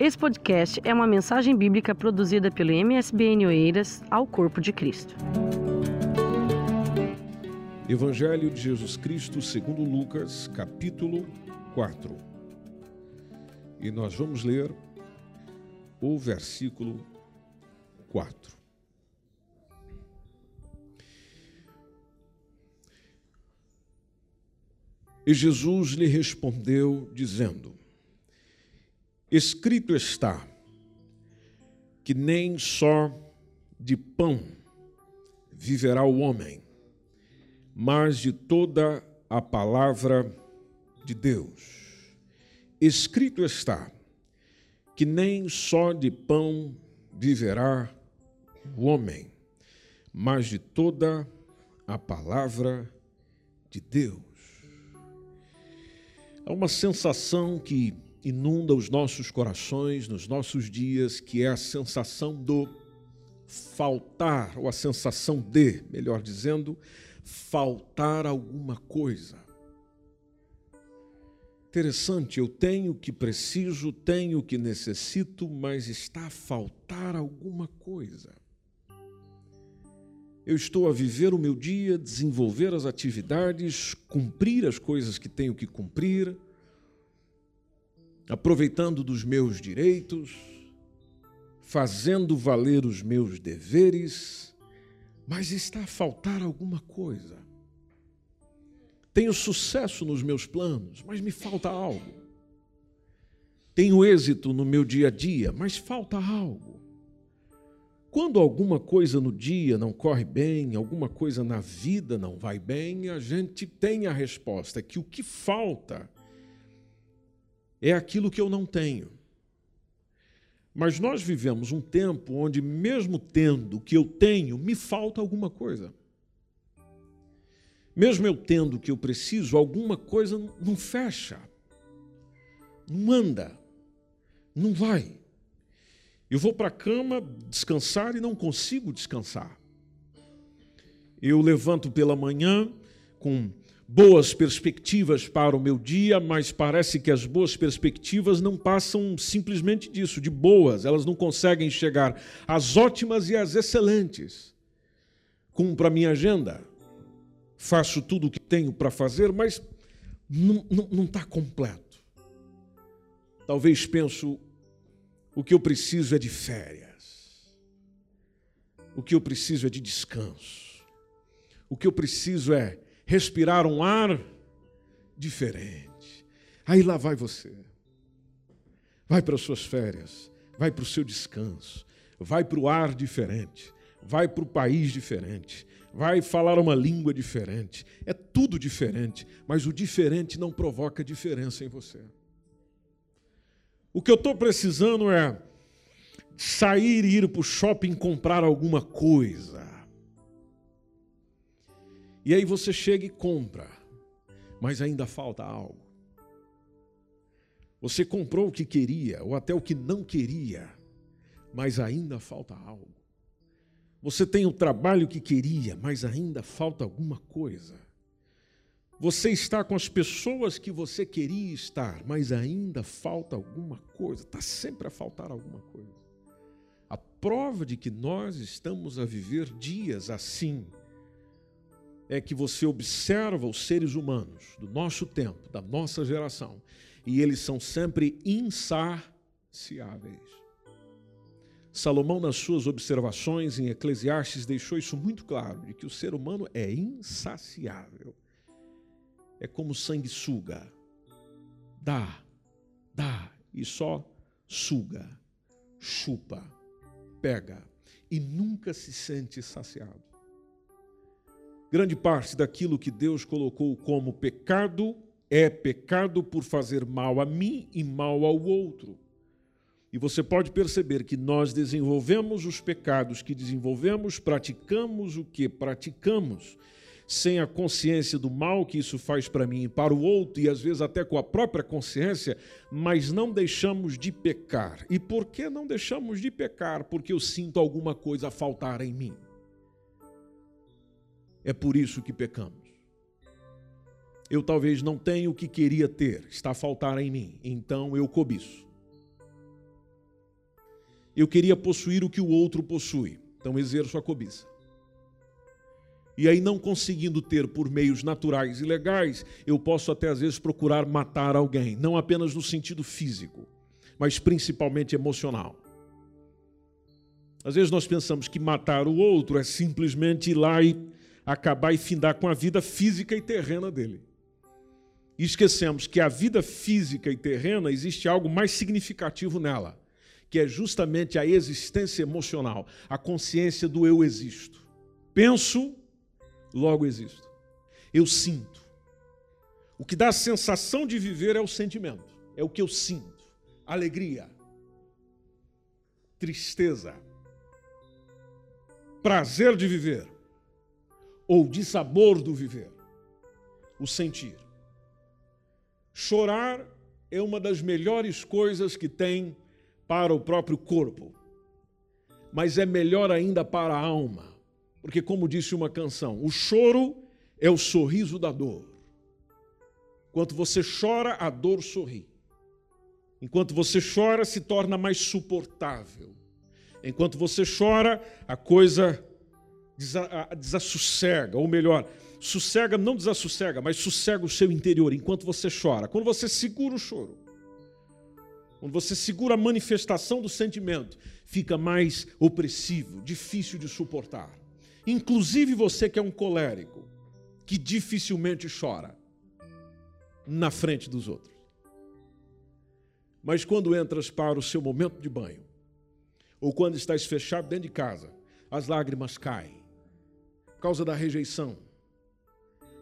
Esse podcast é uma mensagem bíblica produzida pelo MSBN Oeiras ao Corpo de Cristo. Evangelho de Jesus Cristo segundo Lucas, capítulo 4. E nós vamos ler o versículo 4. E Jesus lhe respondeu, dizendo: Escrito está que nem só de pão viverá o homem, mas de toda a palavra de Deus. Escrito está que nem só de pão viverá o homem, mas de toda a palavra de Deus. Há uma sensação que inunda os nossos corações nos nossos dias, que é a sensação do faltar, ou a sensação de, melhor dizendo, faltar alguma coisa. Interessante, eu tenho o que preciso, tenho o que necessito, mas está a faltar alguma coisa. Eu estou a viver o meu dia, desenvolver as atividades, cumprir as coisas que tenho que cumprir, aproveitando dos meus direitos, fazendo valer os meus deveres, mas está a faltar alguma coisa. Tenho sucesso nos meus planos, mas me falta algo. Tenho êxito no meu dia a dia, mas falta algo. Quando alguma coisa no dia não corre bem, alguma coisa na vida não vai bem, a gente tem a resposta que o que falta é aquilo que eu não tenho. Mas nós vivemos um tempo onde, mesmo tendo o que eu tenho, me falta alguma coisa. Mesmo eu tendo o que eu preciso, alguma coisa não fecha, não anda, não vai. Eu vou para a cama descansar e não consigo descansar. Eu levanto pela manhã com boas perspectivas para o meu dia, mas parece que as boas perspectivas não passam simplesmente disso, de boas, elas não conseguem chegar às ótimas e às excelentes. Cumpro a minha agenda, faço tudo o que tenho para fazer, mas não está completo. Talvez penso o que eu preciso é de férias. O que eu preciso é de descanso. O que eu preciso é respirar um ar diferente. Aí lá vai você. Vai para as suas férias, vai para o seu descanso, vai para o ar diferente, vai para o país diferente, vai falar uma língua diferente. É tudo diferente, mas o diferente não provoca diferença em você. O que eu estou precisando é sair e ir para o shopping comprar alguma coisa. E aí você chega e compra, mas ainda falta algo. Você comprou o que queria, ou até o que não queria, mas ainda falta algo. Você tem o trabalho que queria, mas ainda falta alguma coisa. Você está com as pessoas que você queria estar, mas ainda falta alguma coisa. Está sempre a faltar alguma coisa. A prova de que nós estamos a viver dias assim é que você observa os seres humanos do nosso tempo, da nossa geração, e eles são sempre insaciáveis. Salomão, nas suas observações em Eclesiastes, deixou isso muito claro: de que o ser humano é insaciável é como sanguessuga. Dá, dá e só suga, chupa, pega e nunca se sente saciado. Grande parte daquilo que Deus colocou como pecado é pecado por fazer mal a mim e mal ao outro. E você pode perceber que nós desenvolvemos os pecados que desenvolvemos, praticamos o que praticamos sem a consciência do mal que isso faz para mim e para o outro, e às vezes até com a própria consciência, mas não deixamos de pecar. E por que não deixamos de pecar? Porque eu sinto alguma coisa faltar em mim. É por isso que pecamos. Eu talvez não tenha o que queria ter, está a faltar em mim, então eu cobiço. eu queria possuir o que o outro possui. Então exerço a cobiça. E aí, não conseguindo ter por meios naturais e legais, eu posso até às vezes procurar matar alguém, não apenas no sentido físico, mas principalmente emocional. Às vezes nós pensamos que matar o outro é simplesmente ir lá e acabar e findar com a vida física e terrena dele. E esquecemos que a vida física e terrena existe algo mais significativo nela, que é justamente a existência emocional, a consciência do eu existo. Penso, logo existo. Eu sinto. O que dá a sensação de viver é o sentimento, é o que eu sinto. Alegria, tristeza, prazer de viver ou de sabor do viver, o sentir. Chorar é uma das melhores coisas que tem para o próprio corpo, mas é melhor ainda para a alma, porque, como disse uma canção, o choro é o sorriso da dor. Enquanto você chora, a dor sorri. Enquanto você chora, se torna mais suportável. Enquanto você chora, a coisa desassossega, ou melhor, sossega, não desassossega, mas sossega o seu interior enquanto você chora. Quando você segura o choro, quando você segura a manifestação do sentimento, fica mais opressivo, difícil de suportar. Inclusive você que é um colérico, que dificilmente chora na frente dos outros. Mas quando entras para o seu momento de banho, ou quando estás fechado dentro de casa, as lágrimas caem por causa da rejeição,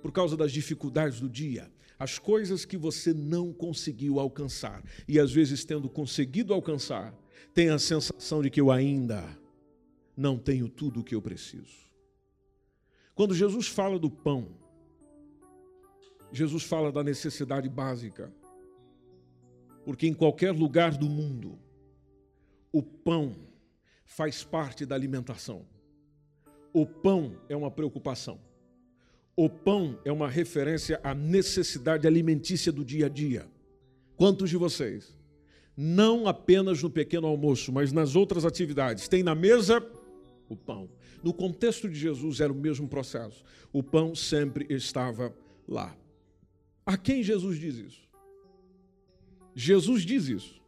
por causa das dificuldades do dia, as coisas que você não conseguiu alcançar. E às vezes, tendo conseguido alcançar, tem a sensação de que eu ainda não tenho tudo o que eu preciso. Quando Jesus fala do pão, Jesus fala da necessidade básica. Porque em qualquer lugar do mundo, o pão faz parte da alimentação. O pão é uma preocupação. O pão é uma referência à necessidade alimentícia do dia a dia. Quantos de vocês, não apenas no pequeno almoço, mas nas outras atividades, tem na mesa o pão? No contexto de Jesus era o mesmo processo. O pão sempre estava lá. A quem Jesus diz isso? Jesus diz isso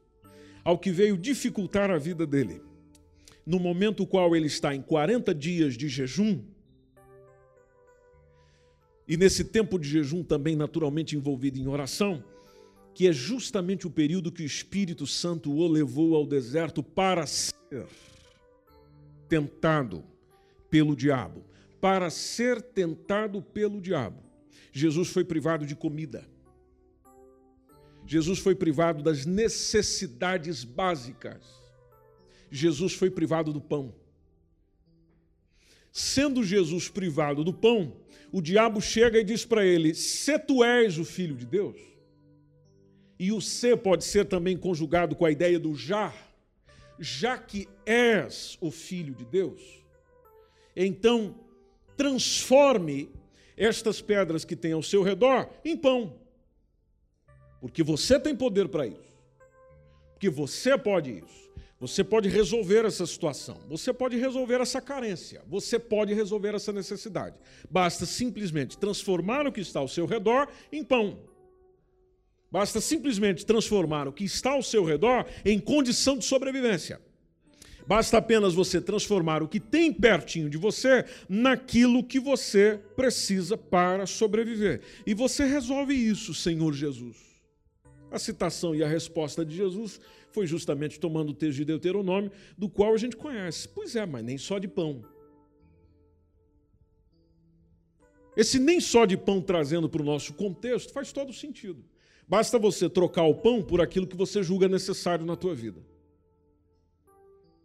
ao que veio dificultar a vida dele. No momento qual ele está em 40 dias de jejum, e nesse tempo de jejum também naturalmente envolvido em oração, que é justamente o período que o Espírito Santo o levou ao deserto para ser tentado pelo diabo. Para ser tentado pelo diabo. Jesus foi privado de comida. Jesus foi privado das necessidades básicas. Jesus foi privado do pão. Sendo Jesus privado do pão, o diabo chega e diz para ele: Se tu és o filho de Deus, e o ser pode ser também conjugado com a ideia do já, já que és o filho de Deus, então transforme estas pedras que tem ao seu redor em pão. Porque você tem poder para isso. Porque você pode isso. Você pode resolver essa situação, você pode resolver essa carência, você pode resolver essa necessidade. Basta simplesmente transformar o que está ao seu redor em pão. Basta simplesmente transformar o que está ao seu redor em condição de sobrevivência. Basta apenas você transformar o que tem pertinho de você naquilo que você precisa para sobreviver. E você resolve isso, Senhor Jesus. A citação e a resposta de Jesus foi justamente tomando o texto de Deuteronômio, do qual a gente conhece. Pois é, mas nem só de pão. Esse nem só de pão trazendo para o nosso contexto faz todo sentido. Basta você trocar o pão por aquilo que você julga necessário na tua vida.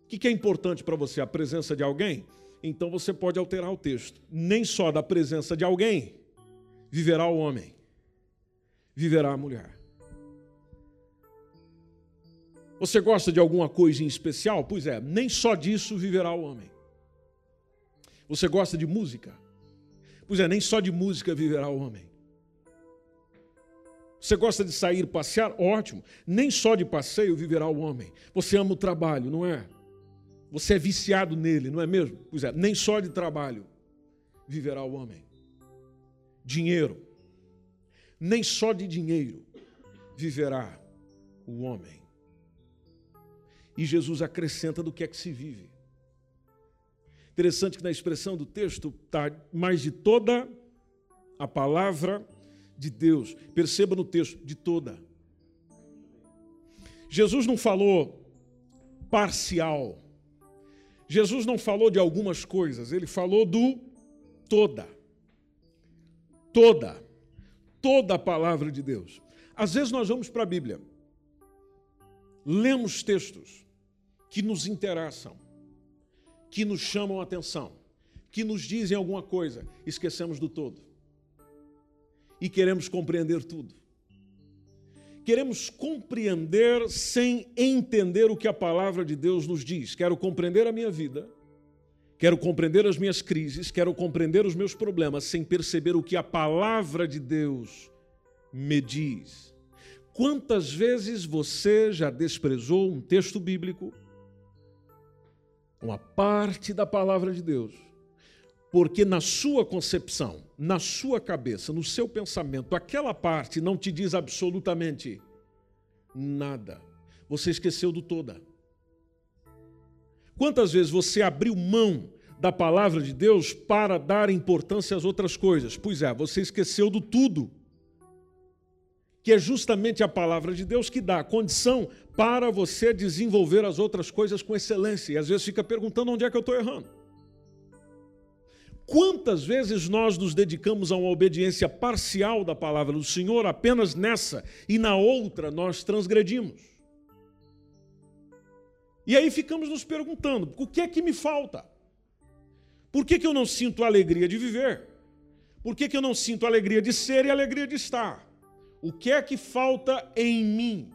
O que é importante para você? A presença de alguém? Então você pode alterar o texto. Nem só da presença de alguém viverá o homem, viverá a mulher. Você gosta de alguma coisa em especial? Pois é, nem só disso viverá o homem. Você gosta de música? Pois é, nem só de música viverá o homem. Você gosta de sair passear? Ótimo. Nem só de passeio viverá o homem. Você ama o trabalho, não é? Você é viciado nele, não é mesmo? Pois é, nem só de trabalho viverá o homem. Dinheiro. Nem só de dinheiro viverá o homem. E Jesus acrescenta do que é que se vive. Interessante que na expressão do texto está mais de toda a palavra de Deus. Perceba no texto, de toda. Jesus não falou parcial. Jesus não falou de algumas coisas, ele falou do toda. Toda. Toda a palavra de Deus. Às vezes nós vamos para a Bíblia, lemos textos que nos interessam, que nos chamam a atenção, que nos dizem alguma coisa, esquecemos do todo. E queremos compreender tudo. Queremos compreender sem entender o que a palavra de Deus nos diz. Quero compreender a minha vida, quero compreender as minhas crises, quero compreender os meus problemas sem perceber o que a palavra de Deus me diz. Quantas vezes você já desprezou um texto bíblico, uma parte da palavra de Deus, porque na sua concepção, na sua cabeça, no seu pensamento, aquela parte não te diz absolutamente nada. Você esqueceu do toda. Quantas vezes você abriu mão da palavra de Deus para dar importância às outras coisas? Pois é, você esqueceu do tudo que é justamente a palavra de Deus que dá condição para você desenvolver as outras coisas com excelência. E às vezes fica perguntando onde é que eu estou errando. Quantas vezes nós nos dedicamos a uma obediência parcial da palavra do Senhor, apenas nessa e na outra nós transgredimos? E aí ficamos nos perguntando: o que é que me falta? Por que, que eu não sinto a alegria de viver? Por que, que eu não sinto a alegria de ser e a alegria de estar? O que é que falta em mim?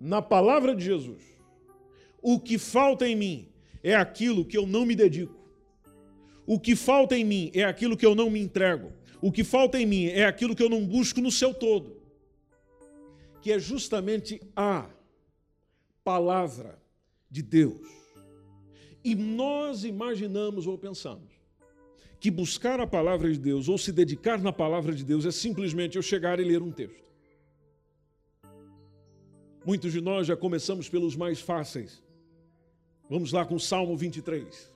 Na palavra de Jesus. O que falta em mim é aquilo que eu não me dedico. O que falta em mim é aquilo que eu não me entrego. O que falta em mim é aquilo que eu não busco no seu todo. Que é justamente a palavra de Deus. E nós imaginamos ou pensamos que buscar a palavra de Deus ou se dedicar na palavra de Deus é simplesmente eu chegar e ler um texto. Muitos de nós já começamos pelos mais fáceis. Vamos lá com o Salmo 23.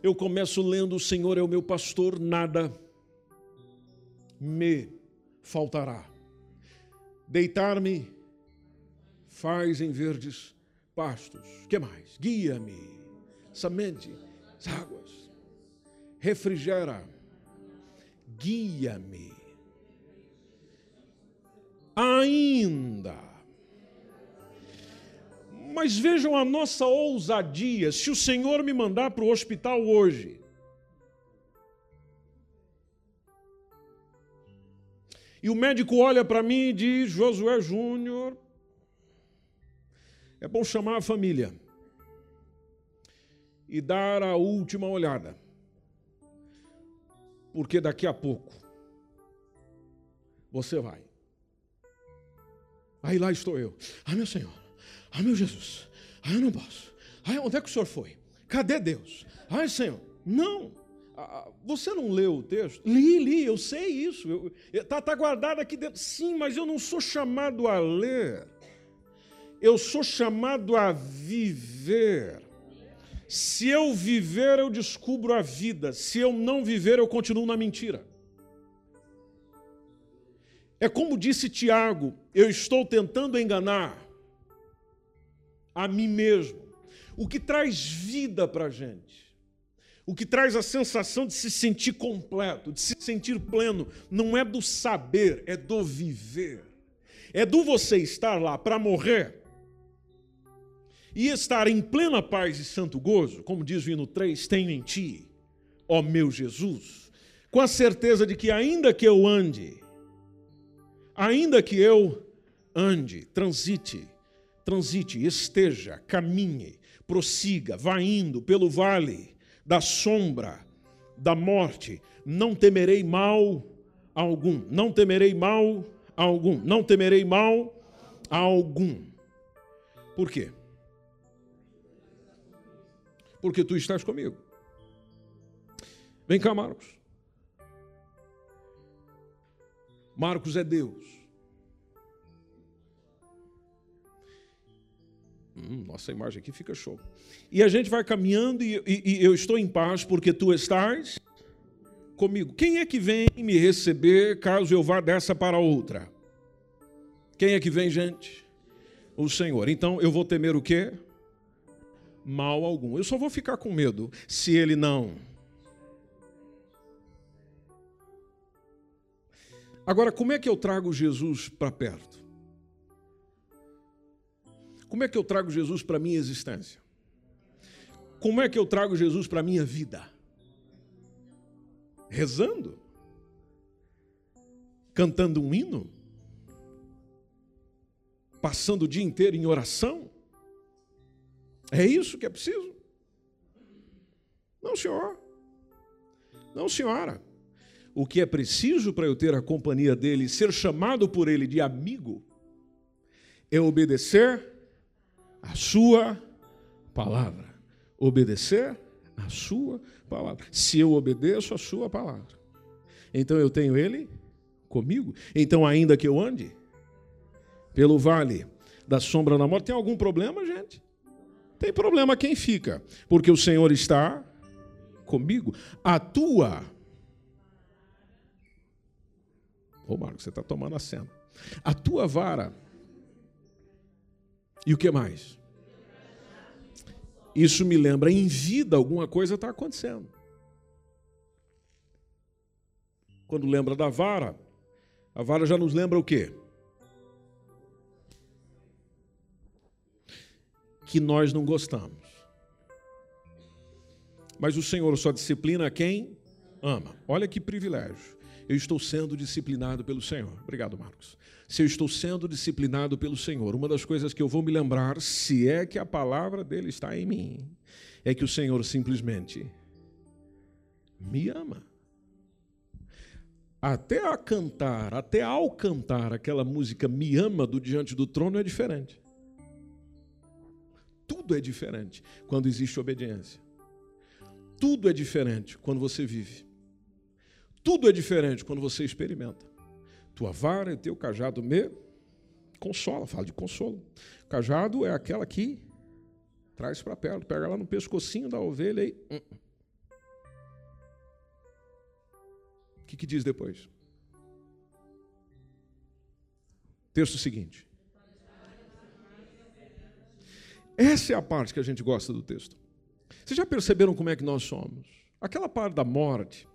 Eu começo lendo: O Senhor é o meu pastor, nada me faltará. Deitar-me faz em verdes pastos. Que mais? Guia-me, somente as águas. Refrigera, guia-me ainda. Mas vejam a nossa ousadia. Se o Senhor me mandar para o hospital hoje, e o médico olha para mim e diz: Josué Júnior, é bom chamar a família e dar a última olhada, porque daqui a pouco você vai. Aí lá estou eu. Ai, meu Senhor. Ai, meu Jesus. Ai, eu não posso. Ai, onde é que o Senhor foi? Cadê Deus? Ai, Senhor. Não. Ah, você não leu o texto? Li, li, eu sei isso. Está tá guardado aqui dentro. Sim, mas eu não sou chamado a ler. Eu sou chamado a viver. Se eu viver, eu descubro a vida. Se eu não viver, eu continuo na mentira. É como disse Tiago: eu estou tentando enganar a mim mesmo. O que traz vida para a gente, o que traz a sensação de se sentir completo, de se sentir pleno, não é do saber, é do viver. É do você estar lá para morrer e estar em plena paz e santo gozo, como diz o hino 3, tenho em ti, ó meu Jesus, com a certeza de que ainda que eu ande Ainda que eu ande, transite, transite, esteja, caminhe, prossiga, vá indo pelo vale da sombra da morte, não temerei mal algum, não temerei mal algum, não temerei mal algum. Por quê? porque tu estás comigo. Vem cá, Marcos. Marcos é Deus. Hum, nossa imagem aqui fica show. E a gente vai caminhando e, e, e eu estou em paz porque tu estás comigo. Quem é que vem me receber caso eu vá dessa para outra? Quem é que vem, gente? O Senhor. Então eu vou temer o quê? Mal algum. Eu só vou ficar com medo se ele não. Agora, como é que eu trago Jesus para perto? Como é que eu trago Jesus para a minha existência? Como é que eu trago Jesus para a minha vida? Rezando? Cantando um hino? Passando o dia inteiro em oração? É isso que é preciso? Não, senhor. Não, senhora. O que é preciso para eu ter a companhia dele, ser chamado por ele de amigo, é obedecer a sua palavra. Obedecer a sua palavra. Se eu obedeço a sua palavra, então eu tenho ele comigo. Então, ainda que eu ande pelo vale da sombra da morte, tem algum problema, gente? Tem problema quem fica, porque o Senhor está comigo. A tua. Ô, Marcos, você está tomando a cena. A tua vara e o que mais? Isso me lembra, em vida alguma coisa está acontecendo. Quando lembra da vara, a vara já nos lembra o quê? Que nós não gostamos. Mas o Senhor só disciplina quem ama. Olha que privilégio. Eu estou sendo disciplinado pelo Senhor. Obrigado, Marcos se eu estou sendo disciplinado pelo Senhor. Uma das coisas que eu vou me lembrar, se é que a palavra dele está em mim, é que o Senhor simplesmente me ama. Até a cantar, até ao cantar aquela música Me Ama do Diante do Trono é diferente. Tudo é diferente quando existe obediência. Tudo é diferente quando você vive. Tudo é diferente quando você experimenta. Tua vara e teu cajado me consola, fala de consolo. Cajado é aquela que traz para perto, pega lá no pescocinho da ovelha e. Hum. O que, que diz depois? Texto seguinte. Essa é a parte que a gente gosta do texto. Vocês já perceberam como é que nós somos? Aquela parte da morte,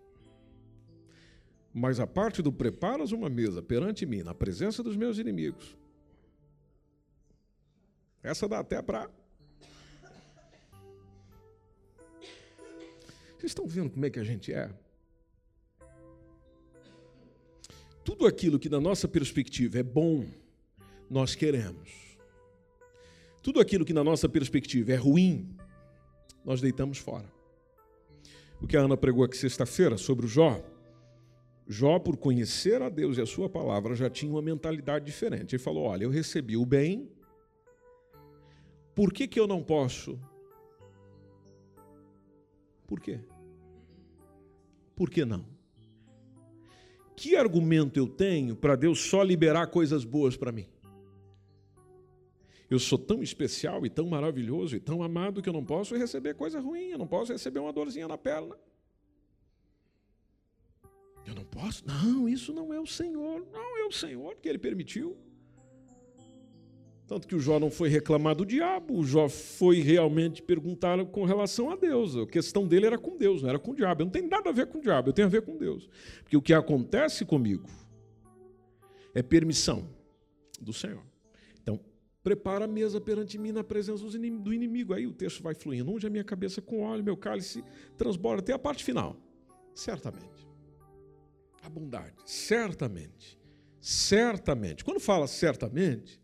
mas a parte do preparas uma mesa perante mim, na presença dos meus inimigos, essa dá até para. Vocês estão vendo como é que a gente é? Tudo aquilo que, na nossa perspectiva, é bom, nós queremos. Tudo aquilo que, na nossa perspectiva, é ruim, nós deitamos fora. O que a Ana pregou aqui sexta-feira sobre o Jó Jó, por conhecer a Deus e a sua palavra, já tinha uma mentalidade diferente. Ele falou: Olha, eu recebi o bem, por que, que eu não posso? Por quê? Por que não? Que argumento eu tenho para Deus só liberar coisas boas para mim? Eu sou tão especial e tão maravilhoso e tão amado que eu não posso receber coisa ruim, eu não posso receber uma dorzinha na perna. Eu não posso? Não, isso não é o Senhor. Não é o Senhor que ele permitiu. Tanto que o Jó não foi reclamar do diabo, o Jó foi realmente perguntar com relação a Deus. A questão dele era com Deus, não era com o diabo. Eu não tenho nada a ver com o diabo, eu tenho a ver com Deus. Porque o que acontece comigo é permissão do Senhor. Então, prepara a mesa perante mim na presença do inimigo. Aí o texto vai fluindo. Onde a minha cabeça com óleo, meu cálice transborda até a parte final. Certamente bondade. Certamente. Certamente. Quando fala certamente,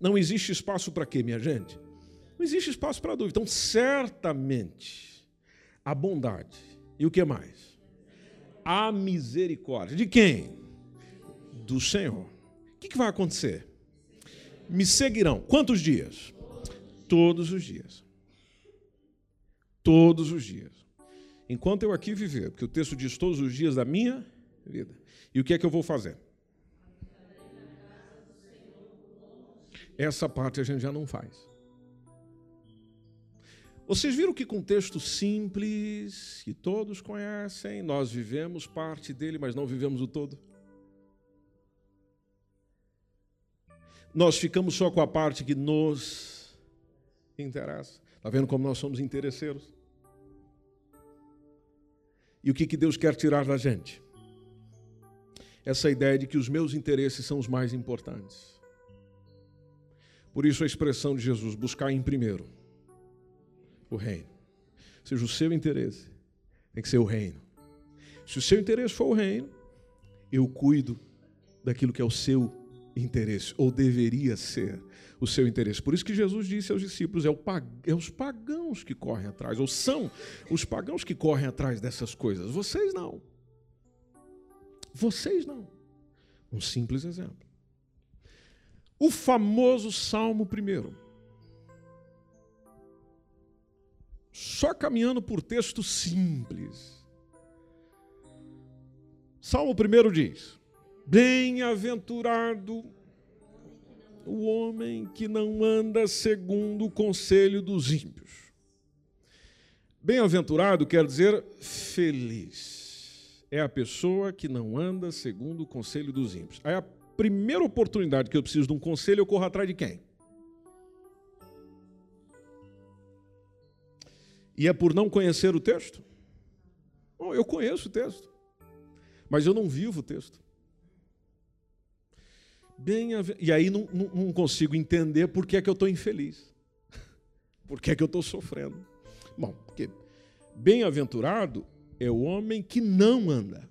não existe espaço para quê, minha gente? Não existe espaço para dúvida. Então, certamente, a bondade. E o que mais? A misericórdia. De quem? Do Senhor. O que vai acontecer? Me seguirão. Quantos dias? Todos os dias. Todos os dias. Enquanto eu aqui viver, porque o texto diz todos os dias da minha vida. E o que é que eu vou fazer? Essa parte a gente já não faz. Vocês viram que com texto simples, que todos conhecem, nós vivemos parte dele, mas não vivemos o todo? Nós ficamos só com a parte que nos interessa. Está vendo como nós somos interesseiros? E o que, que Deus quer tirar da gente? Essa ideia de que os meus interesses são os mais importantes. Por isso a expressão de Jesus, buscar em primeiro o reino. Ou seja, o seu interesse tem que ser o reino. Se o seu interesse for o reino, eu cuido daquilo que é o seu interesse, ou deveria ser o seu interesse. Por isso que Jesus disse aos discípulos: é, pag... é, os pagãos que correm atrás, ou são os pagãos que correm atrás dessas coisas. Vocês não. Vocês não. Um simples exemplo. O famoso Salmo primeiro. só caminhando por texto simples. Salmo 1 diz: Bem-aventurado o homem que não anda segundo o conselho dos ímpios. Bem-aventurado quer dizer feliz. É a pessoa que não anda segundo o conselho dos ímpios. Aí a primeira oportunidade que eu preciso de um conselho, eu corro atrás de quem? E é por não conhecer o texto? Bom, eu conheço o texto, mas eu não vivo o texto. Bem, e aí não, não, não consigo entender por que é que eu estou infeliz. Por que é que eu estou sofrendo? Bom, porque bem-aventurado é o homem que não anda.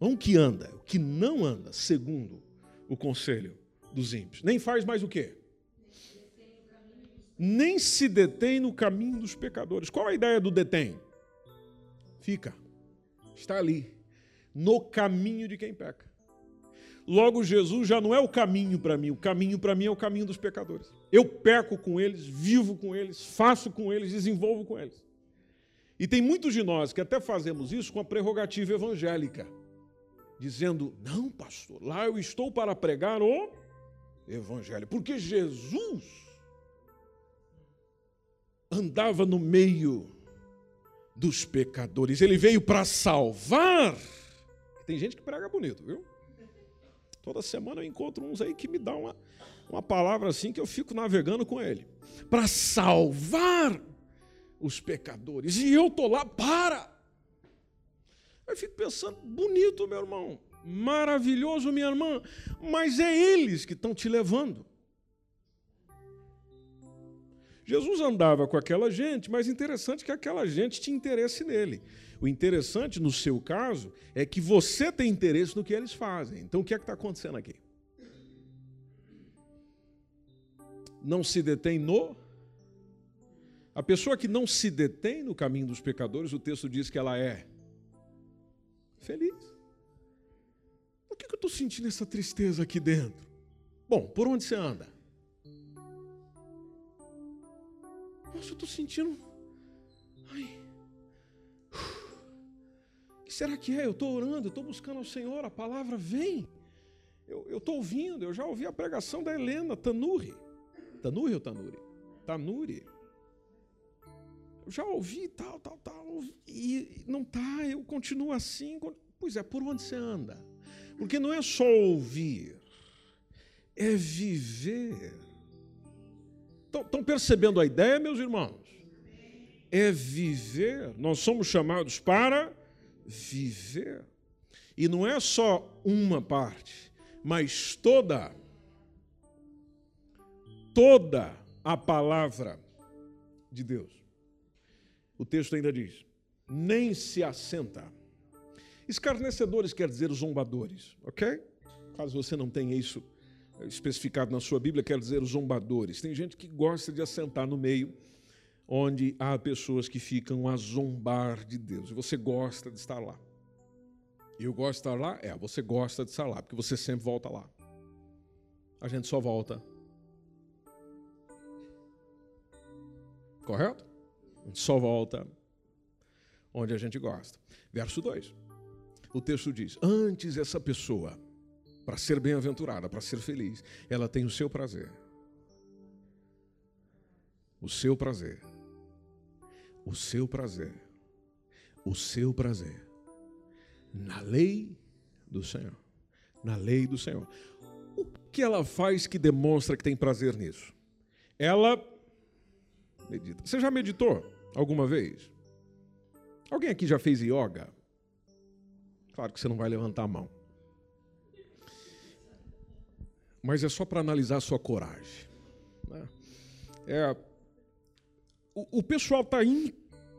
Não que anda, o que não anda, segundo o conselho dos ímpios. Nem faz mais o quê? nem se detém no caminho dos pecadores. Qual a ideia do detém? Fica, está ali, no caminho de quem peca. Logo, Jesus já não é o caminho para mim, o caminho para mim é o caminho dos pecadores. Eu peco com eles, vivo com eles, faço com eles, desenvolvo com eles. E tem muitos de nós que até fazemos isso com a prerrogativa evangélica, dizendo: não, pastor, lá eu estou para pregar o evangelho, porque Jesus andava no meio dos pecadores. Ele veio para salvar. Tem gente que prega bonito, viu? Toda semana eu encontro uns aí que me dão uma, uma palavra assim que eu fico navegando com ele. Para salvar os pecadores. E eu tô lá para. Eu fico pensando, bonito, meu irmão. Maravilhoso, minha irmã. Mas é eles que estão te levando. Jesus andava com aquela gente, mas interessante que aquela gente tinha interesse nele. O interessante, no seu caso, é que você tem interesse no que eles fazem. Então, o que é que está acontecendo aqui? Não se detém no. A pessoa que não se detém no caminho dos pecadores, o texto diz que ela é feliz. Por que eu estou sentindo essa tristeza aqui dentro? Bom, por onde você anda? Nossa, eu estou sentindo. Ai. O que será que é? Eu estou orando, eu estou buscando ao Senhor, a palavra vem. Eu estou ouvindo, eu já ouvi a pregação da Helena Tanuri. Tanuri ou Tanuri? Tanuri. Já ouvi tal, tal, tal, e não tá, eu continuo assim. Pois é, por onde você anda? Porque não é só ouvir, é viver Estão percebendo a ideia, meus irmãos? É viver. Nós somos chamados para viver. E não é só uma parte, mas toda, toda a palavra de Deus. O texto ainda diz: nem se assenta. Escarnecedores quer dizer zombadores, ok? Caso você não tenha isso especificado na sua Bíblia, quer dizer zombadores. Tem gente que gosta de assentar no meio, onde há pessoas que ficam a zombar de Deus. E você gosta de estar lá. Eu gosto de estar lá? É, você gosta de estar lá, porque você sempre volta lá. A gente só volta. Correto? Gente só volta onde a gente gosta. Verso 2. O texto diz: Antes essa pessoa, para ser bem-aventurada, para ser feliz, ela tem o seu prazer. O seu prazer. O seu prazer. O seu prazer. Na lei do Senhor. Na lei do Senhor. O que ela faz que demonstra que tem prazer nisso? Ela medita. Você já meditou alguma vez? Alguém aqui já fez yoga? Claro que você não vai levantar a mão. Mas é só para analisar a sua coragem. Né? É, o, o pessoal está indo,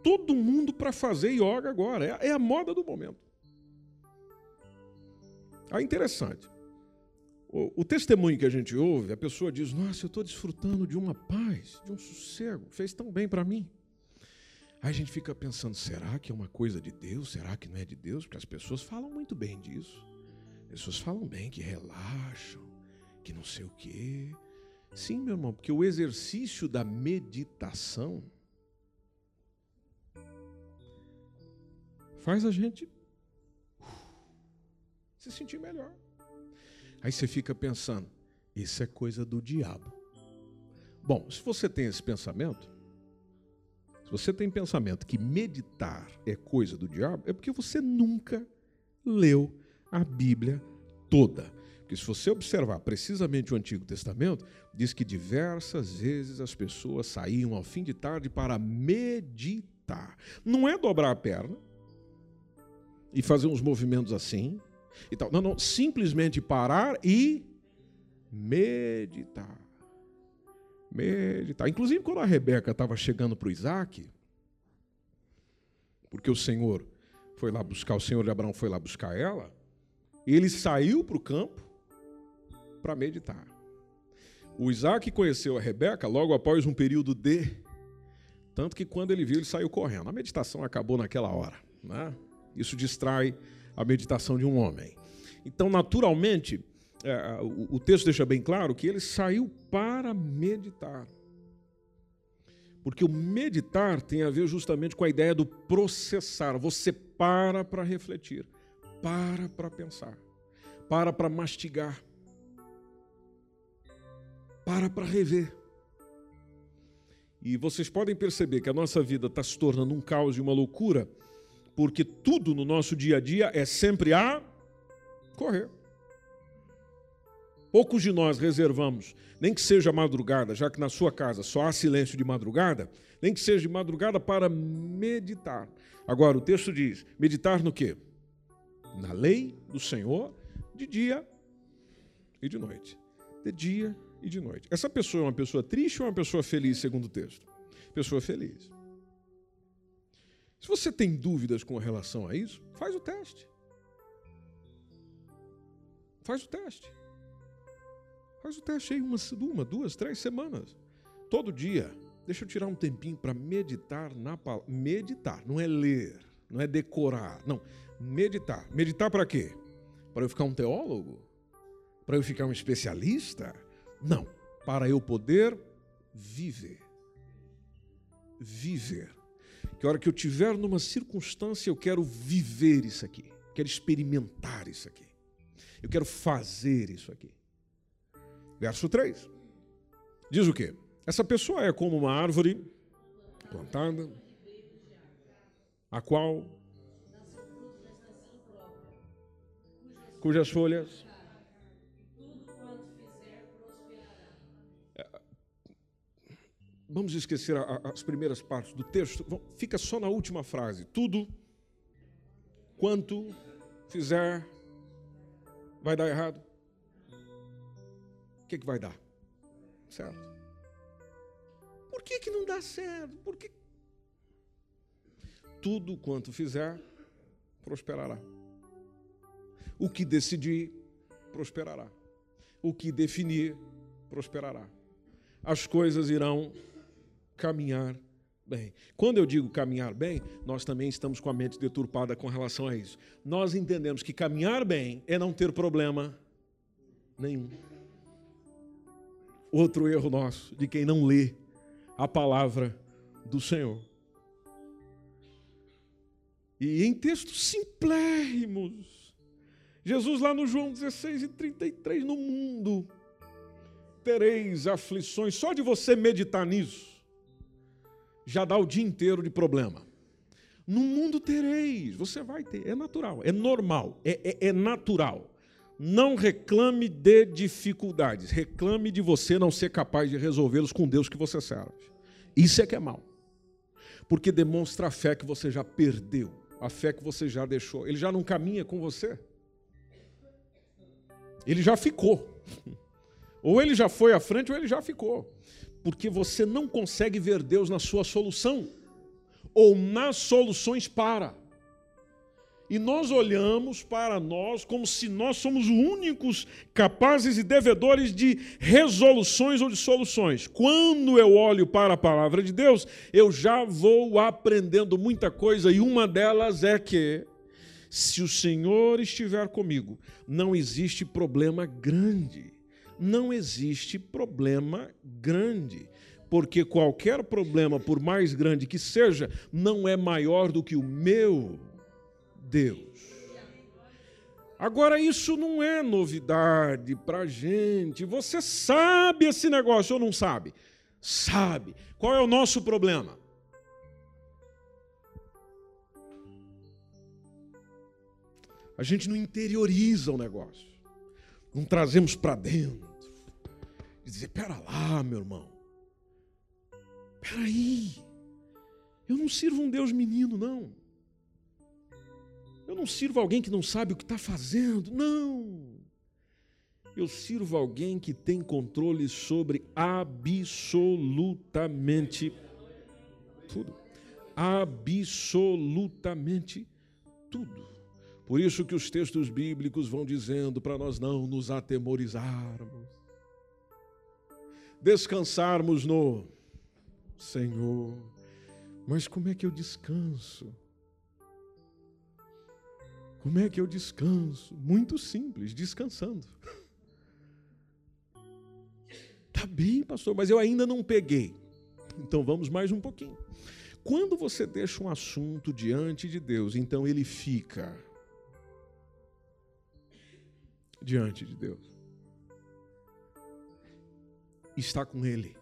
todo mundo para fazer yoga agora. É, é a moda do momento. É interessante. O, o, testemunho que a gente ouve, a pessoa diz: Nossa, eu estou desfrutando de uma paz, de um sossego, fez tão bem para mim. Aí a gente fica pensando: será que é uma coisa de Deus? Será que não é de Deus? Porque as pessoas falam muito bem disso. As pessoas falam bem que relaxam, que não sei o quê. Sim, meu irmão, porque o exercício da meditação faz a gente se sentir melhor. Aí você fica pensando, isso é coisa do diabo. Bom, se você tem esse pensamento, se você tem pensamento que meditar é coisa do diabo, é porque você nunca leu a Bíblia toda. Porque se você observar precisamente o Antigo Testamento, diz que diversas vezes as pessoas saíam ao fim de tarde para meditar. Não é dobrar a perna e fazer uns movimentos assim, e tal. Não, não, simplesmente parar e meditar. Meditar. Inclusive, quando a Rebeca estava chegando para o Isaac, porque o Senhor foi lá buscar, o Senhor de Abraão foi lá buscar ela, ele saiu para o campo para meditar. O Isaac conheceu a Rebeca logo após um período de. Tanto que quando ele viu, ele saiu correndo. A meditação acabou naquela hora. Né? Isso distrai a meditação de um homem. Então, naturalmente, é, o, o texto deixa bem claro que ele saiu para meditar. Porque o meditar tem a ver justamente com a ideia do processar. Você para para refletir, para para pensar, para para mastigar, para para rever. E vocês podem perceber que a nossa vida está se tornando um caos e uma loucura porque tudo no nosso dia a dia é sempre a correr. Poucos de nós reservamos, nem que seja madrugada, já que na sua casa só há silêncio de madrugada, nem que seja de madrugada para meditar. Agora, o texto diz: meditar no quê? Na lei do Senhor, de dia e de noite. De dia e de noite. Essa pessoa é uma pessoa triste ou uma pessoa feliz, segundo o texto? Pessoa feliz. Se você tem dúvidas com relação a isso, faz o teste. Faz o teste. Faz o teste aí uma, uma duas, três semanas. Todo dia. Deixa eu tirar um tempinho para meditar na palavra. Meditar, não é ler, não é decorar. Não, meditar. Meditar para quê? Para eu ficar um teólogo? Para eu ficar um especialista? Não. Para eu poder viver. Viver que a hora que eu tiver numa circunstância, eu quero viver isso aqui, quero experimentar isso aqui, eu quero fazer isso aqui. Verso 3 diz o quê? Essa pessoa é como uma árvore plantada, a qual cujas folhas Vamos esquecer a, as primeiras partes do texto, fica só na última frase. Tudo quanto fizer vai dar errado. Que, que vai dar? Certo? Por que, que não dá certo? Por que... Tudo quanto fizer prosperará. O que decidir prosperará. O que definir prosperará. As coisas irão caminhar bem. Quando eu digo caminhar bem, nós também estamos com a mente deturpada com relação a isso. Nós entendemos que caminhar bem é não ter problema nenhum. Outro erro nosso de quem não lê a palavra do Senhor. E em textos simplérrimos. Jesus lá no João 16 e 33, no mundo tereis aflições. Só de você meditar nisso, já dá o dia inteiro de problema. No mundo tereis, você vai ter, é natural, é normal, é, é, é natural. Não reclame de dificuldades, reclame de você não ser capaz de resolvê-los com Deus que você serve. Isso é que é mal. Porque demonstra a fé que você já perdeu, a fé que você já deixou. Ele já não caminha com você. Ele já ficou. Ou ele já foi à frente ou ele já ficou. Porque você não consegue ver Deus na sua solução ou nas soluções para. E nós olhamos para nós como se nós somos os únicos capazes e devedores de resoluções ou de soluções. Quando eu olho para a palavra de Deus, eu já vou aprendendo muita coisa, e uma delas é que, se o Senhor estiver comigo, não existe problema grande. Não existe problema grande porque qualquer problema, por mais grande que seja, não é maior do que o meu Deus. Agora, isso não é novidade para gente. Você sabe esse negócio ou não sabe? Sabe. Qual é o nosso problema? A gente não interioriza o negócio. Não trazemos para dentro. E dizer, pera lá, meu irmão. Pera aí. Eu não sirvo um Deus menino, não. Eu não sirvo alguém que não sabe o que está fazendo. Não. Eu sirvo alguém que tem controle sobre absolutamente tudo. Absolutamente tudo. Por isso que os textos bíblicos vão dizendo para nós não nos atemorizarmos, descansarmos no Senhor. Mas como é que eu descanso? Como é que eu descanso? Muito simples, descansando. Tá bem, pastor, mas eu ainda não peguei. Então vamos mais um pouquinho. Quando você deixa um assunto diante de Deus, então ele fica diante de Deus. Está com Ele.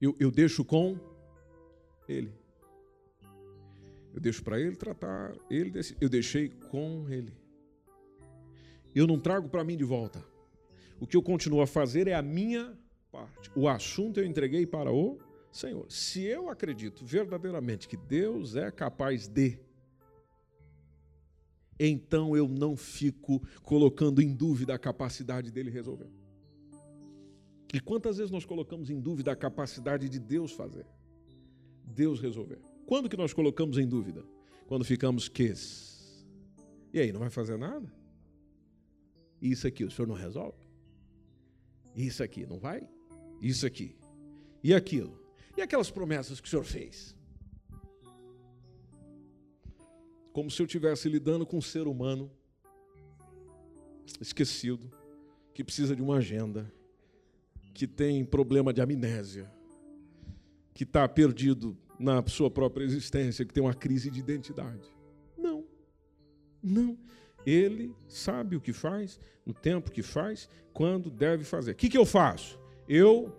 Eu, eu deixo com Ele. Eu deixo para ele tratar, ele eu deixei com ele. Eu não trago para mim de volta. O que eu continuo a fazer é a minha parte. O assunto eu entreguei para o Senhor. Se eu acredito verdadeiramente que Deus é capaz de, então eu não fico colocando em dúvida a capacidade dele resolver. E quantas vezes nós colocamos em dúvida a capacidade de Deus fazer? Deus resolver. Quando que nós colocamos em dúvida? Quando ficamos ques. E aí, não vai fazer nada? Isso aqui o senhor não resolve? Isso aqui não vai? Isso aqui. E aquilo? E aquelas promessas que o senhor fez? Como se eu estivesse lidando com um ser humano esquecido, que precisa de uma agenda, que tem problema de amnésia, que está perdido na sua própria existência, que tem uma crise de identidade. Não, não. Ele sabe o que faz, no tempo que faz, quando deve fazer. O que, que eu faço? Eu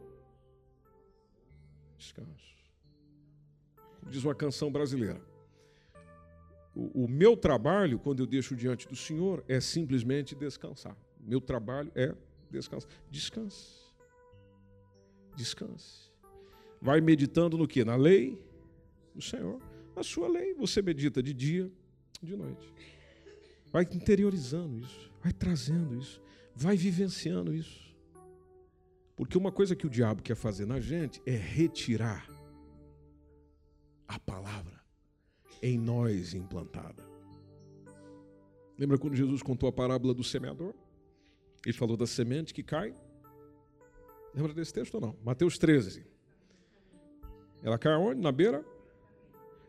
descanso. Diz uma canção brasileira. O, o meu trabalho, quando eu deixo diante do Senhor, é simplesmente descansar. Meu trabalho é descansar. Descanse. Descanse. Vai meditando no que? Na lei do Senhor. Na sua lei, você medita de dia, de noite. Vai interiorizando isso, vai trazendo isso, vai vivenciando isso. Porque uma coisa que o diabo quer fazer na gente é retirar a palavra em nós implantada. Lembra quando Jesus contou a parábola do semeador? Ele falou da semente que cai. Lembra desse texto ou não? Mateus 13. Ela cai onde? Na beira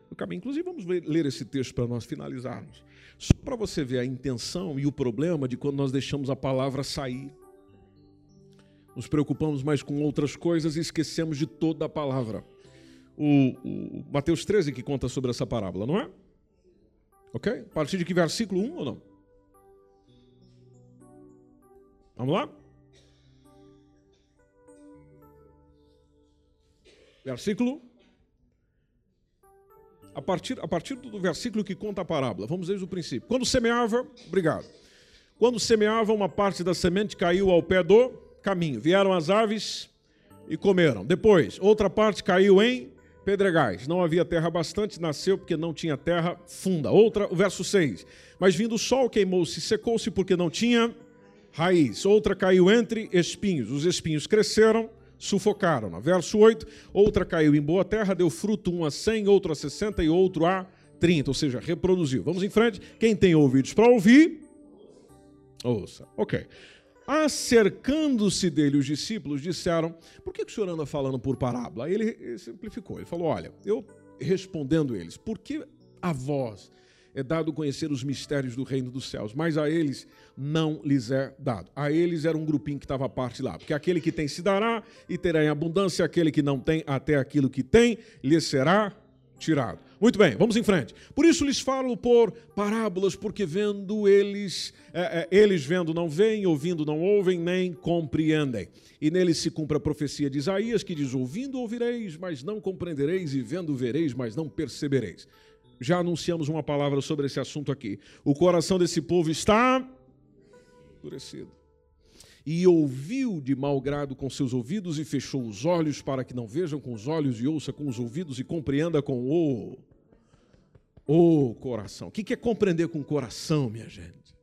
do caminho. Inclusive, vamos ler esse texto para nós finalizarmos. Só para você ver a intenção e o problema de quando nós deixamos a palavra sair. Nos preocupamos mais com outras coisas e esquecemos de toda a palavra. o, o Mateus 13 que conta sobre essa parábola, não é? Ok? A partir de que versículo 1 ou não? Vamos lá? Versículo. A partir, a partir do versículo que conta a parábola, vamos desde o princípio. Quando semeava, obrigado. Quando semeava, uma parte da semente caiu ao pé do caminho. Vieram as aves e comeram. Depois, outra parte caiu em pedregais. Não havia terra bastante, nasceu porque não tinha terra funda. Outra, o verso 6. Mas vindo o sol, queimou-se, secou-se porque não tinha raiz. Outra caiu entre espinhos. Os espinhos cresceram, sufocaram. Verso 8. Outra caiu em boa terra, deu fruto um a 100, outro a 60 e outro a 30. Ou seja, reproduziu. Vamos em frente. Quem tem ouvidos para ouvir, ouça. Ok. Acercando-se dele, os discípulos disseram: Por que o senhor anda falando por parábola? Ele simplificou. Ele falou: Olha, eu respondendo eles, por que a vós é dado conhecer os mistérios do reino dos céus, mas a eles não lhes é dado. A eles era um grupinho que estava à parte lá, porque aquele que tem se dará e terá em abundância, aquele que não tem, até aquilo que tem, lhe será tirado. Muito bem, vamos em frente. Por isso lhes falo por parábolas, porque vendo eles, é, é, eles vendo não veem, ouvindo não ouvem, nem compreendem. E neles se cumpre a profecia de Isaías, que diz: Ouvindo ouvireis, mas não compreendereis, e vendo vereis, mas não percebereis. Já anunciamos uma palavra sobre esse assunto aqui. O coração desse povo está endurecido e ouviu de mau grado com seus ouvidos e fechou os olhos para que não vejam com os olhos e ouça com os ouvidos e compreenda com o o coração. O que é compreender com o coração, minha gente?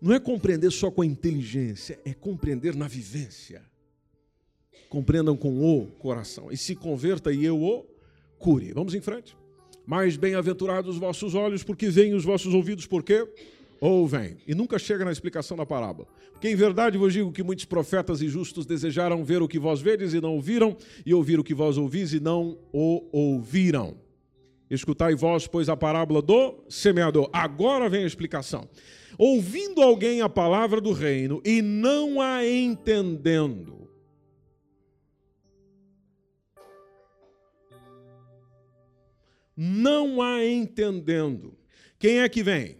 Não é compreender só com a inteligência, é compreender na vivência. Compreendam com o coração. E se converta e eu o cure. Vamos em frente. Mais bem-aventurados os vossos olhos, porque veem os vossos ouvidos, por quê? ouvem. E nunca chega na explicação da parábola. Porque em verdade vos digo que muitos profetas e justos desejaram ver o que vós vedes e não ouviram, e ouvir o que vós ouvis e não o ouviram. Escutai vós, pois, a parábola do semeador. Agora vem a explicação. Ouvindo alguém a palavra do reino e não a entendendo. Não a entendendo. Quem é que vem?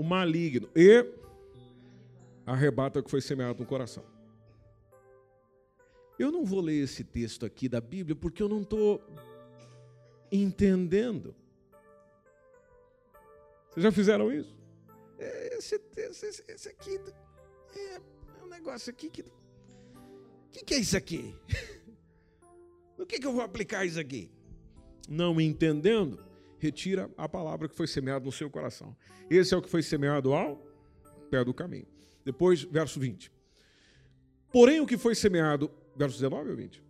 o maligno e arrebata o que foi semeado no coração. Eu não vou ler esse texto aqui da Bíblia porque eu não estou entendendo. Vocês já fizeram isso? É, esse, esse, esse aqui é, é um negócio aqui que. O que, que, é isso aqui? No que, que eu vou aplicar isso aqui? Não entendendo, retira a palavra que foi semeada no seu coração. Esse é o que foi semeado ao pé do caminho. Depois, verso 20. Porém, o que foi semeado, verso 19 ou 20?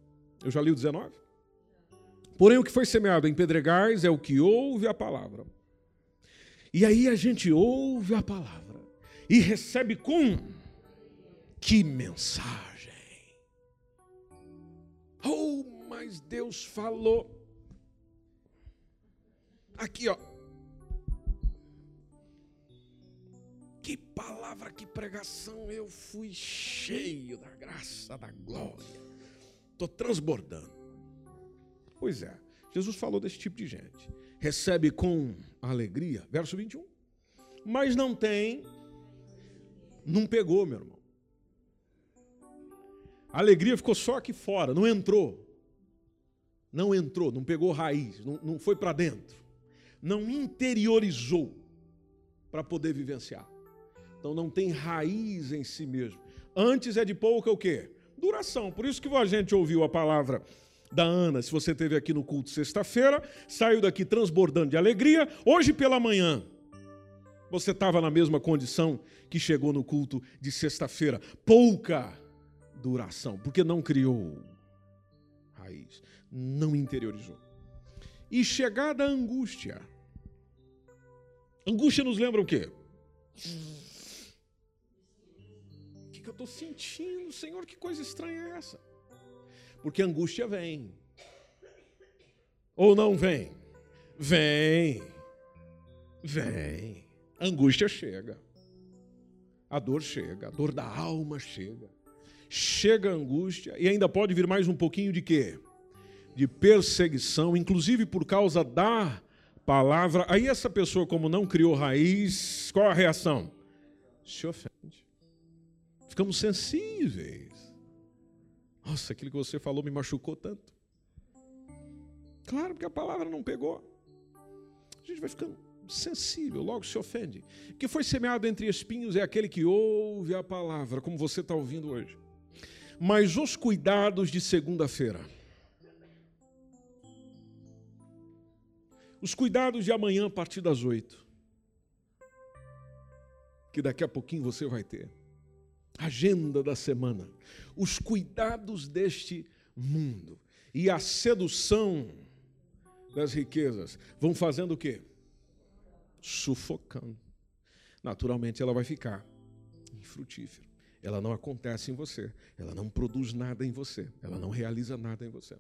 Eu já li o 19. Porém, o que foi semeado em pedregais é o que ouve a palavra. E aí a gente ouve a palavra e recebe com que mensagem. Oh, mas Deus falou. Aqui, ó. Que palavra, que pregação, eu fui cheio da graça, da glória. Estou transbordando. Pois é, Jesus falou desse tipo de gente. Recebe com alegria, verso 21. Mas não tem, não pegou, meu irmão. A alegria ficou só aqui fora, não entrou. Não entrou, não pegou raiz, não, não foi para dentro não interiorizou para poder vivenciar. Então não tem raiz em si mesmo. Antes é de pouca o quê? Duração. Por isso que a gente ouviu a palavra da Ana, se você teve aqui no culto sexta-feira, saiu daqui transbordando de alegria. Hoje pela manhã, você estava na mesma condição que chegou no culto de sexta-feira. Pouca duração, porque não criou raiz, não interiorizou. E chegada a angústia, Angústia nos lembra o quê? O que, eu estou sentindo, Senhor? Que coisa estranha é essa? Porque angústia vem. Ou não vem? Vem. Vem. angústia chega. A dor chega. A dor da alma chega. Chega a angústia. E ainda pode vir mais um pouquinho de quê? De perseguição, inclusive por causa da palavra. Aí essa pessoa, como não criou raiz, qual a reação? Se ofende. Ficamos sensíveis. Nossa, aquilo que você falou me machucou tanto. Claro, porque a palavra não pegou. A gente vai ficando sensível, logo se ofende. Que foi semeado entre espinhos é aquele que ouve a palavra, como você está ouvindo hoje. Mas os cuidados de segunda-feira. Os cuidados de amanhã a partir das oito. Que daqui a pouquinho você vai ter. Agenda da semana. Os cuidados deste mundo. E a sedução das riquezas vão fazendo o quê? Sufocando. Naturalmente ela vai ficar infrutífera. Ela não acontece em você, ela não produz nada em você, ela não realiza nada em você.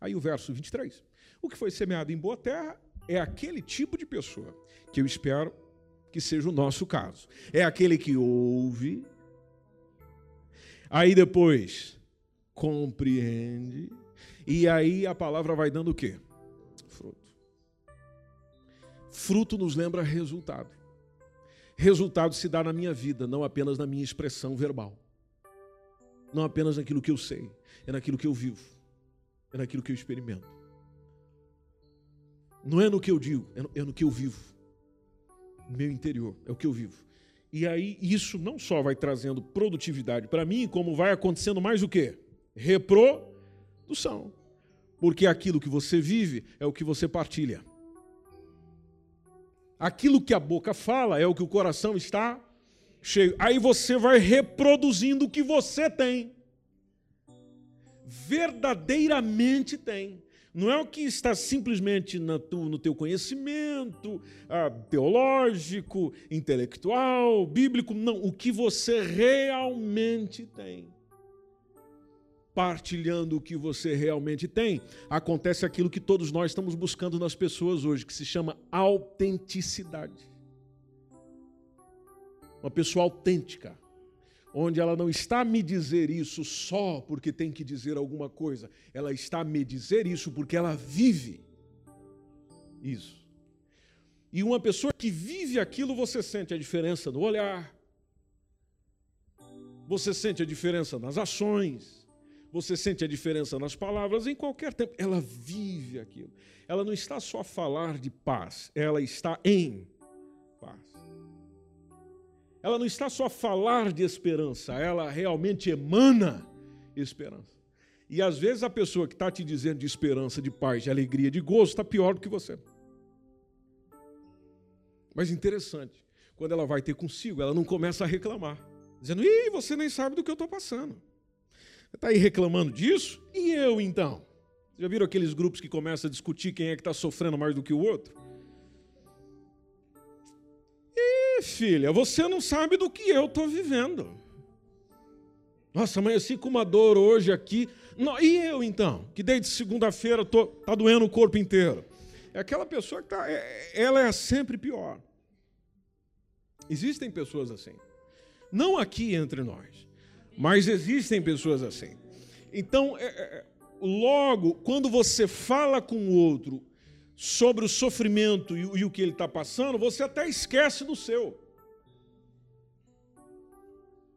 Aí o verso 23. O que foi semeado em boa terra é aquele tipo de pessoa que eu espero que seja o nosso caso. É aquele que ouve, aí depois compreende, e aí a palavra vai dando o quê? Fruto nos lembra resultado. Resultado se dá na minha vida, não apenas na minha expressão verbal. Não apenas naquilo que eu sei, é naquilo que eu vivo, é naquilo que eu experimento. Não é no que eu digo, é no, é que eu vivo. No meu interior, é o que eu vivo. E aí isso não só vai trazendo produtividade para mim, como vai acontecendo mais o quê? Reprodução. Porque aquilo que você vive é o que você partilha. Aquilo que a boca fala é o que o coração está cheio. Aí você vai reproduzindo o que você tem. Verdadeiramente tem. Não é o que está simplesmente no teu conhecimento ah, teológico, intelectual, bíblico. Não, o que você realmente tem partilhando o que você realmente tem, acontece aquilo que todos nós estamos buscando nas pessoas hoje, que se chama autenticidade. Uma pessoa autêntica, onde ela não está a me dizer isso só porque tem que dizer alguma coisa, ela está a me dizer isso porque ela vive isso. E uma pessoa que vive aquilo, você sente a diferença no olhar, você sente a diferença nas ações, você sente a diferença nas palavras em qualquer tempo. Ela vive aquilo. Ela não está só a falar de paz, ela está em paz. Ela não está só a falar de esperança, ela realmente emana esperança. E às vezes a pessoa que está te dizendo de esperança, de paz, de alegria, de gozo, está pior do que você. Mas interessante, quando ela vai ter consigo, ela não começa a reclamar, dizendo: Ih, você nem sabe do que eu estou passando. Você está aí reclamando disso? E eu então? Já viram aqueles grupos que começam a discutir quem é que está sofrendo mais do que o outro? Filha, você não sabe do que eu estou vivendo. Nossa, amanheci com uma dor hoje aqui. Não, e eu então? Que desde segunda-feira está doendo o corpo inteiro. É aquela pessoa que está. É, ela é sempre pior. Existem pessoas assim. Não aqui entre nós. Mas existem pessoas assim. Então, é, é, logo, quando você fala com o outro sobre o sofrimento e, e o que ele está passando, você até esquece do seu.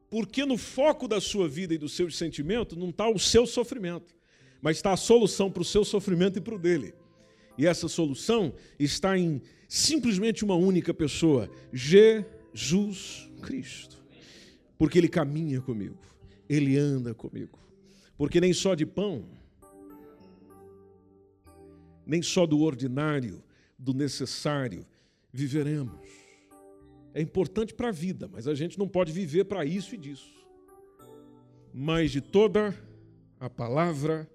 Porque no foco da sua vida e do seu sentimento não está o seu sofrimento, mas está a solução para o seu sofrimento e para o dele. E essa solução está em simplesmente uma única pessoa: Jesus Cristo. Porque ele caminha comigo. Ele anda comigo. Porque nem só de pão, nem só do ordinário, do necessário, viveremos. É importante para a vida, mas a gente não pode viver para isso e disso. Mas de toda a palavra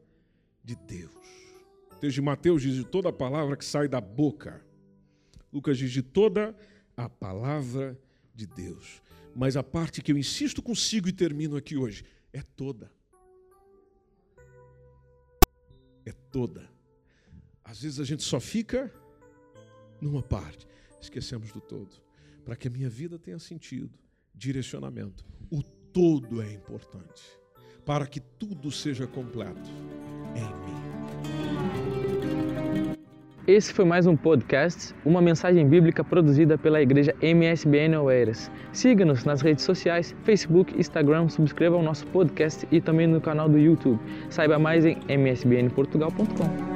de Deus. O texto de Mateus diz de toda a palavra que sai da boca. Lucas diz de toda a palavra de Deus. Mas a parte que eu insisto consigo e termino aqui hoje é toda. É toda. Às vezes a gente só fica numa parte, esquecemos do todo. Para que a minha vida tenha sentido, direcionamento, o todo é importante. Para que tudo seja completo em mim. Esse foi mais um podcast, uma mensagem bíblica produzida pela igreja MSBN Oeiras. Siga-nos nas redes sociais, Facebook, Instagram, subscreva o nosso podcast e também no canal do YouTube. Saiba mais em msbnportugal.com.